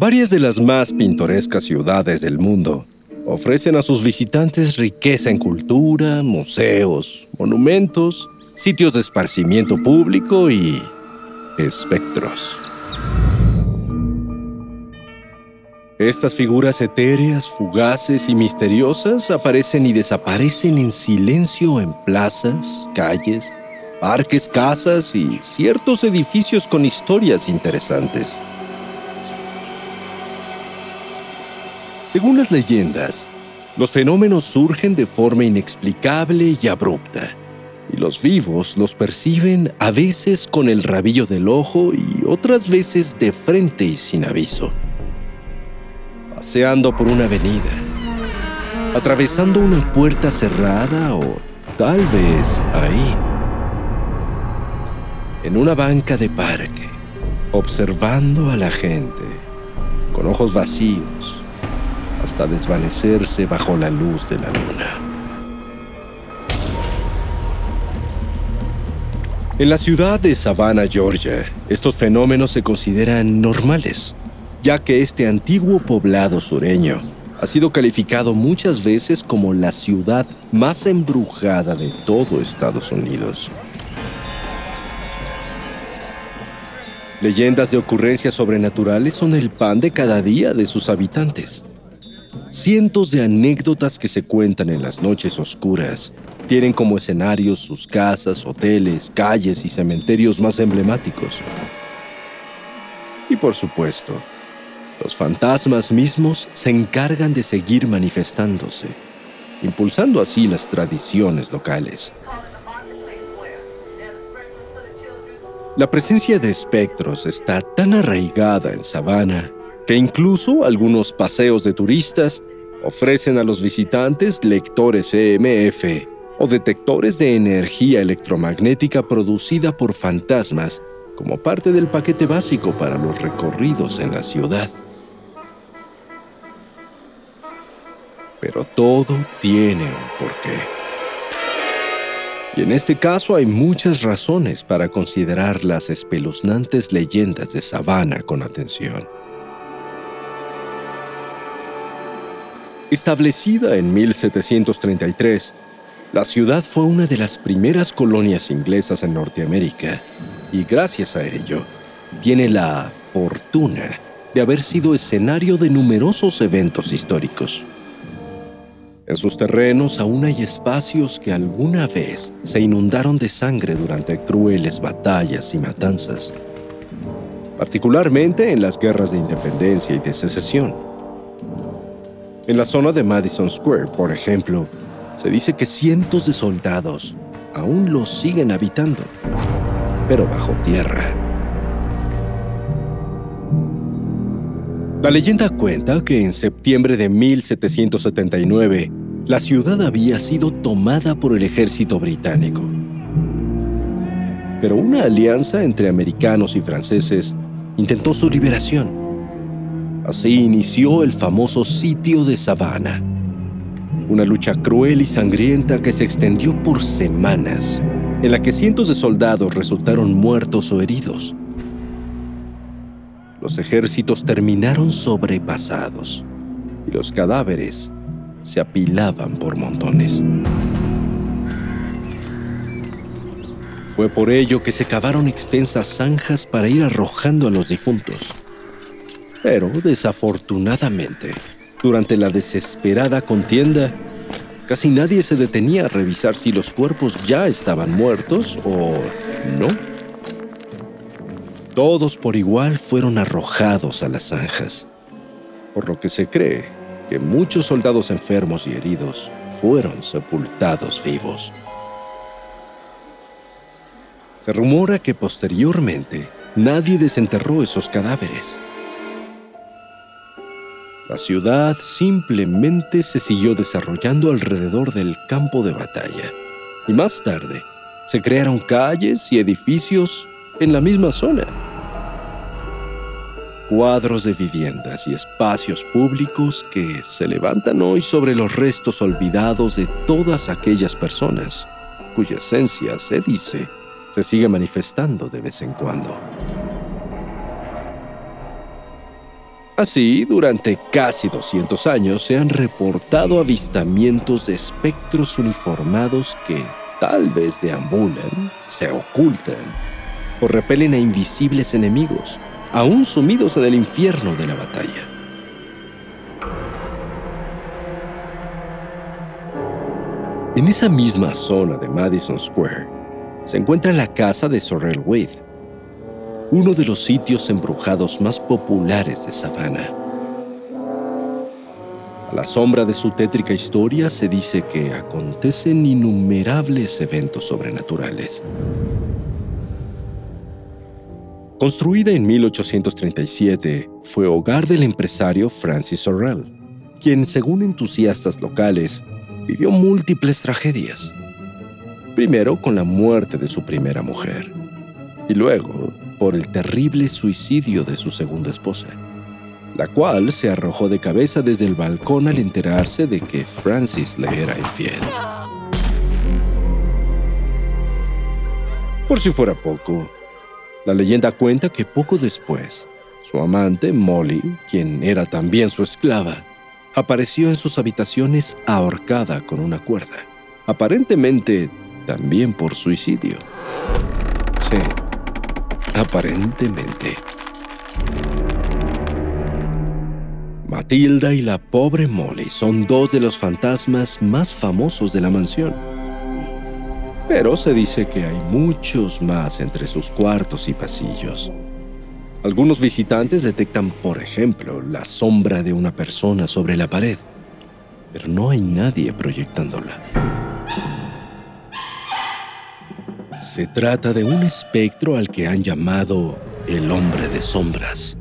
Varias de las más pintorescas ciudades del mundo ofrecen a sus visitantes riqueza en cultura, museos, monumentos, sitios de esparcimiento público y espectros. Estas figuras etéreas, fugaces y misteriosas aparecen y desaparecen en silencio en plazas, calles, parques, casas y ciertos edificios con historias interesantes. Según las leyendas, los fenómenos surgen de forma inexplicable y abrupta, y los vivos los perciben a veces con el rabillo del ojo y otras veces de frente y sin aviso. Paseando por una avenida, atravesando una puerta cerrada o tal vez ahí, en una banca de parque, observando a la gente con ojos vacíos hasta desvanecerse bajo la luz de la luna. En la ciudad de Savannah, Georgia, estos fenómenos se consideran normales, ya que este antiguo poblado sureño ha sido calificado muchas veces como la ciudad más embrujada de todo Estados Unidos. Leyendas de ocurrencias sobrenaturales son el pan de cada día de sus habitantes. Cientos de anécdotas que se cuentan en las noches oscuras tienen como escenarios sus casas, hoteles, calles y cementerios más emblemáticos. Y por supuesto, los fantasmas mismos se encargan de seguir manifestándose, impulsando así las tradiciones locales. La presencia de espectros está tan arraigada en Savannah que incluso algunos paseos de turistas ofrecen a los visitantes lectores EMF o detectores de energía electromagnética producida por fantasmas como parte del paquete básico para los recorridos en la ciudad. Pero todo tiene un porqué. Y en este caso hay muchas razones para considerar las espeluznantes leyendas de Savannah con atención. Establecida en 1733, la ciudad fue una de las primeras colonias inglesas en Norteamérica y gracias a ello tiene la fortuna de haber sido escenario de numerosos eventos históricos. En sus terrenos aún hay espacios que alguna vez se inundaron de sangre durante crueles batallas y matanzas, particularmente en las guerras de independencia y de secesión. En la zona de Madison Square, por ejemplo, se dice que cientos de soldados aún lo siguen habitando, pero bajo tierra. La leyenda cuenta que en septiembre de 1779, la ciudad había sido tomada por el ejército británico. pero una alianza entre americanos y franceses intentó su liberación. Así inició el famoso sitio de Savannah, una lucha cruel y sangrienta que se extendió por semanas, en la que cientos de soldados resultaron muertos o heridos. Los ejércitos terminaron sobrepasados y los cadáveres se apilaban por montones. Fue por ello que se cavaron extensas zanjas para ir arrojando a los difuntos. Pero, desafortunadamente, durante la desesperada contienda, casi nadie se detenía a revisar si los cuerpos ya estaban muertos o no. Todos por igual fueron arrojados a las zanjas, por lo que se cree que muchos soldados enfermos y heridos fueron sepultados vivos. Se rumora que posteriormente nadie desenterró esos cadáveres. La ciudad simplemente se siguió desarrollando alrededor del campo de batalla y más tarde se crearon calles y edificios en la misma zona. Cuadros de viviendas y espacios públicos que se levantan hoy sobre los restos olvidados de todas aquellas personas cuya esencia, se dice, se sigue manifestando de vez en cuando. Así, durante casi 200 años se han reportado avistamientos de espectros uniformados que tal vez deambulan, se ocultan o repelen a invisibles enemigos, aún sumidos en el infierno de la batalla. En esa misma zona de Madison Square, se encuentra la casa de Sorrel Wade, uno de los sitios embrujados más populares de Savannah. A la sombra de su tétrica historia se dice que acontecen innumerables eventos sobrenaturales. Construida en 1837, fue hogar del empresario Francis Sorrell, quien, según entusiastas locales, vivió múltiples tragedias primero con la muerte de su primera mujer y luego por el terrible suicidio de su segunda esposa, la cual se arrojó de cabeza desde el balcón al enterarse de que Francis le era infiel. Por si fuera poco, la leyenda cuenta que poco después, su amante, Molly, quien era también su esclava, apareció en sus habitaciones ahorcada con una cuerda, aparentemente también por suicidio. Sí, aparentemente. Matilda y la pobre Molly son dos de los fantasmas más famosos de la mansión. Pero se dice que hay muchos más entre sus cuartos y pasillos. Algunos visitantes detectan, por ejemplo, la sombra de una persona sobre la pared, pero no hay nadie proyectándola. Se trata de un espectro al que han llamado el hombre de sombras.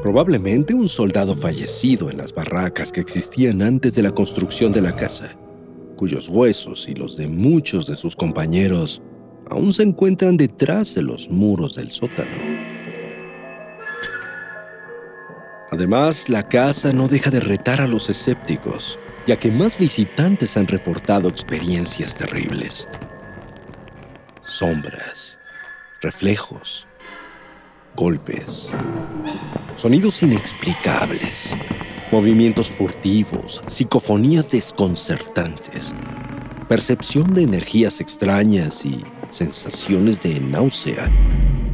Probablemente un soldado fallecido en las barracas que existían antes de la construcción de la casa, cuyos huesos y los de muchos de sus compañeros aún se encuentran detrás de los muros del sótano. Además, la casa no deja de retar a los escépticos, ya que más visitantes han reportado experiencias terribles sombras, reflejos, golpes, sonidos inexplicables, movimientos furtivos, psicofonías desconcertantes, percepción de energías extrañas y sensaciones de náusea.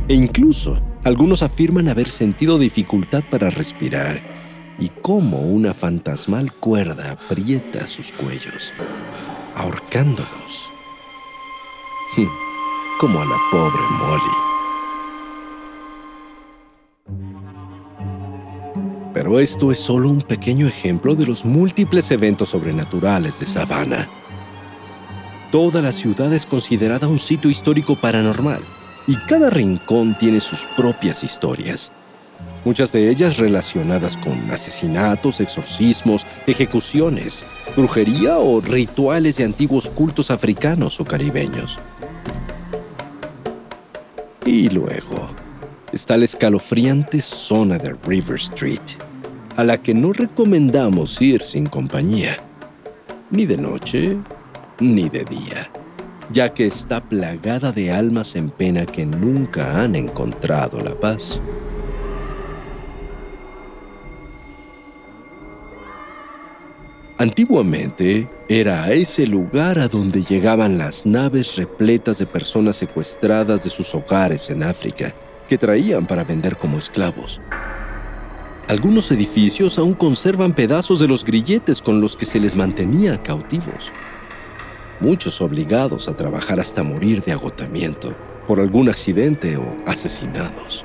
E incluso algunos afirman haber sentido dificultad para respirar y cómo una fantasmal cuerda aprieta sus cuellos, ahorcándolos. Como a la pobre Molly. Pero esto es solo un pequeño ejemplo de los múltiples eventos sobrenaturales de Savannah. Toda la ciudad es considerada un sitio histórico paranormal y cada rincón tiene sus propias historias. Muchas de ellas relacionadas con asesinatos, exorcismos, ejecuciones, brujería o rituales de antiguos cultos africanos o caribeños. Y luego está la escalofriante zona de River Street, a la que no recomendamos ir sin compañía, ni de noche ni de día, ya que está plagada de almas en pena que nunca han encontrado la paz. Antiguamente era a ese lugar a donde llegaban las naves repletas de personas secuestradas de sus hogares en África, que traían para vender como esclavos. Algunos edificios aún conservan pedazos de los grilletes con los que se les mantenía cautivos. Muchos obligados a trabajar hasta morir de agotamiento por algún accidente o asesinados.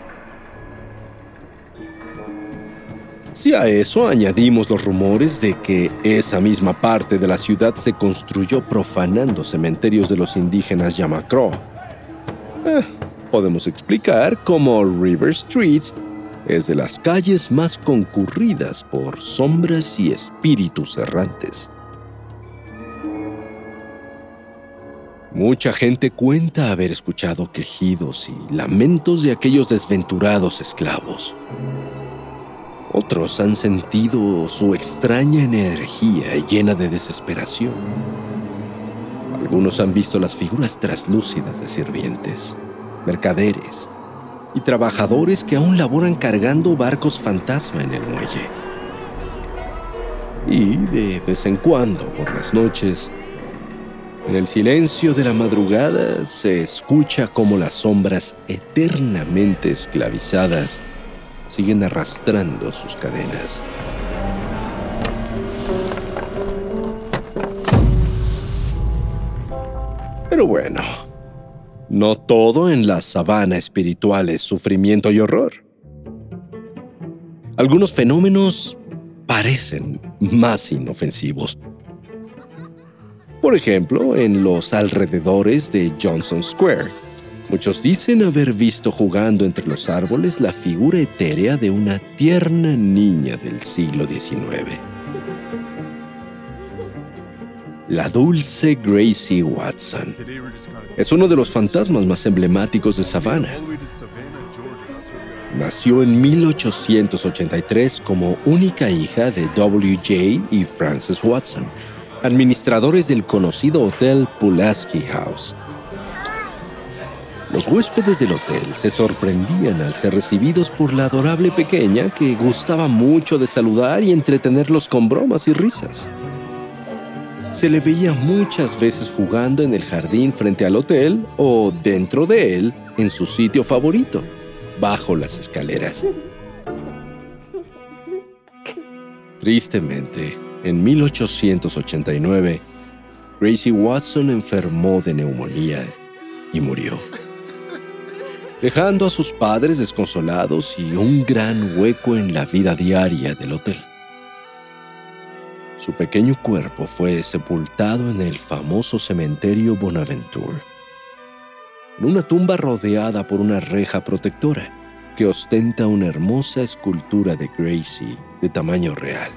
Si a eso añadimos los rumores de que esa misma parte de la ciudad se construyó profanando cementerios de los indígenas Yamacro, eh, podemos explicar cómo River Street es de las calles más concurridas por sombras y espíritus errantes. Mucha gente cuenta haber escuchado quejidos y lamentos de aquellos desventurados esclavos. Otros han sentido su extraña energía llena de desesperación. Algunos han visto las figuras traslúcidas de sirvientes, mercaderes y trabajadores que aún laboran cargando barcos fantasma en el muelle. Y de vez en cuando, por las noches, en el silencio de la madrugada se escucha como las sombras eternamente esclavizadas siguen arrastrando sus cadenas. Pero bueno, no todo en la sabana espiritual es sufrimiento y horror. Algunos fenómenos parecen más inofensivos. Por ejemplo, en los alrededores de Johnson Square, Muchos dicen haber visto jugando entre los árboles la figura etérea de una tierna niña del siglo XIX. La dulce Gracie Watson es uno de los fantasmas más emblemáticos de Savannah. Nació en 1883 como única hija de W.J. y Frances Watson, administradores del conocido Hotel Pulaski House los huéspedes del hotel se sorprendían al ser recibidos por la adorable pequeña que gustaba mucho de saludar y entretenerlos con bromas y risas. Se le veía muchas veces jugando en el jardín frente al hotel o dentro de él en su sitio favorito, bajo las escaleras. Tristemente, en 1889, Gracie Watson enfermó de neumonía y murió dejando a sus padres desconsolados y un gran hueco en la vida diaria del hotel. Su pequeño cuerpo fue sepultado en el famoso cementerio Bonaventure, en una tumba rodeada por una reja protectora que ostenta una hermosa escultura de Gracie de tamaño real.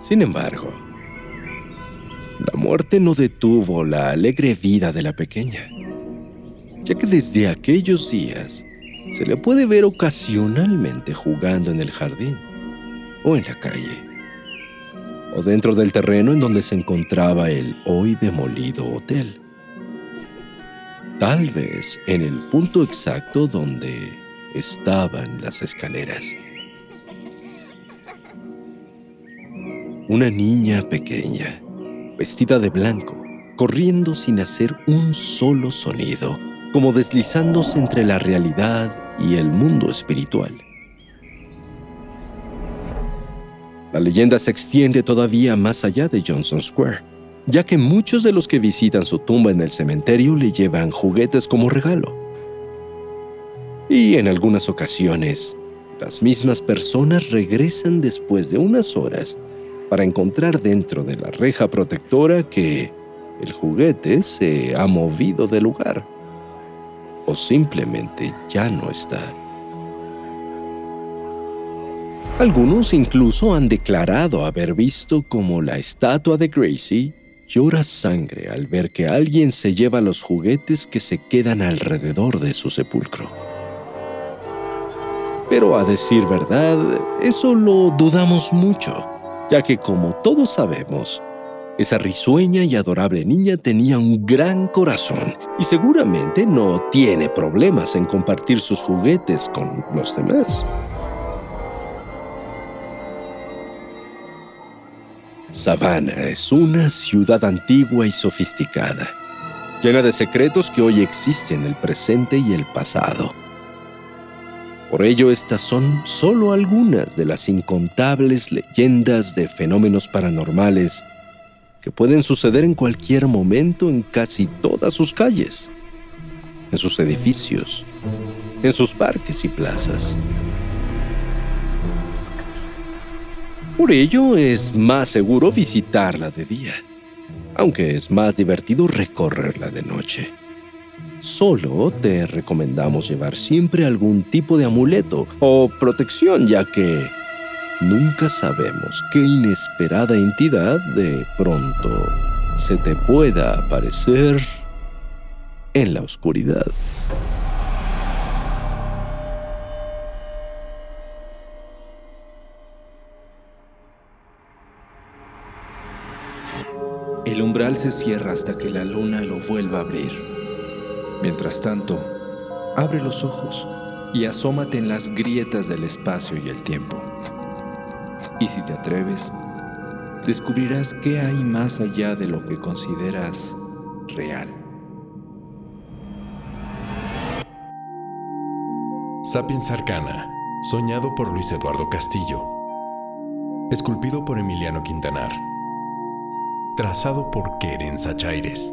Sin embargo, la muerte no detuvo la alegre vida de la pequeña ya que desde aquellos días se le puede ver ocasionalmente jugando en el jardín o en la calle o dentro del terreno en donde se encontraba el hoy demolido hotel. Tal vez en el punto exacto donde estaban las escaleras. Una niña pequeña, vestida de blanco, corriendo sin hacer un solo sonido, como deslizándose entre la realidad y el mundo espiritual. La leyenda se extiende todavía más allá de Johnson Square, ya que muchos de los que visitan su tumba en el cementerio le llevan juguetes como regalo. Y en algunas ocasiones, las mismas personas regresan después de unas horas para encontrar dentro de la reja protectora que el juguete se ha movido del lugar o simplemente ya no está. Algunos incluso han declarado haber visto como la estatua de Gracie llora sangre al ver que alguien se lleva los juguetes que se quedan alrededor de su sepulcro. Pero a decir verdad, eso lo dudamos mucho, ya que como todos sabemos, esa risueña y adorable niña tenía un gran corazón y seguramente no tiene problemas en compartir sus juguetes con los demás. Savannah es una ciudad antigua y sofisticada, llena de secretos que hoy existen en el presente y el pasado. Por ello, estas son solo algunas de las incontables leyendas de fenómenos paranormales que pueden suceder en cualquier momento en casi todas sus calles, en sus edificios, en sus parques y plazas. Por ello es más seguro visitarla de día, aunque es más divertido recorrerla de noche. Solo te recomendamos llevar siempre algún tipo de amuleto o protección, ya que nunca sabemos qué inesperada entidad de pronto se te pueda aparecer en la oscuridad. El umbral se cierra hasta que la luna lo vuelva a abrir. Mientras tanto, abre los ojos y asómate en las grietas del espacio y el tiempo. Y si te atreves, descubrirás qué hay más allá de lo que consideras real. Sapiens Arcana, soñado por Luis Eduardo Castillo. Esculpido por Emiliano Quintanar. Trazado por Keren Sachaires.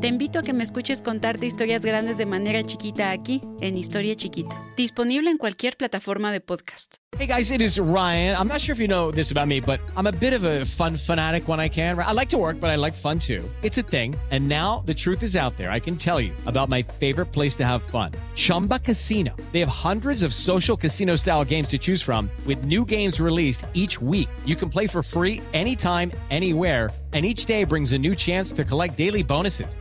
Te invito a que me escuches contarte historias grandes de manera chiquita aquí, en Historia Chiquita. Disponible en cualquier plataforma de podcast. Hey guys, it is Ryan. I'm not sure if you know this about me, but I'm a bit of a fun fanatic when I can. I like to work, but I like fun too. It's a thing. And now the truth is out there. I can tell you about my favorite place to have fun Chumba Casino. They have hundreds of social casino style games to choose from, with new games released each week. You can play for free anytime, anywhere and each day brings a new chance to collect daily bonuses.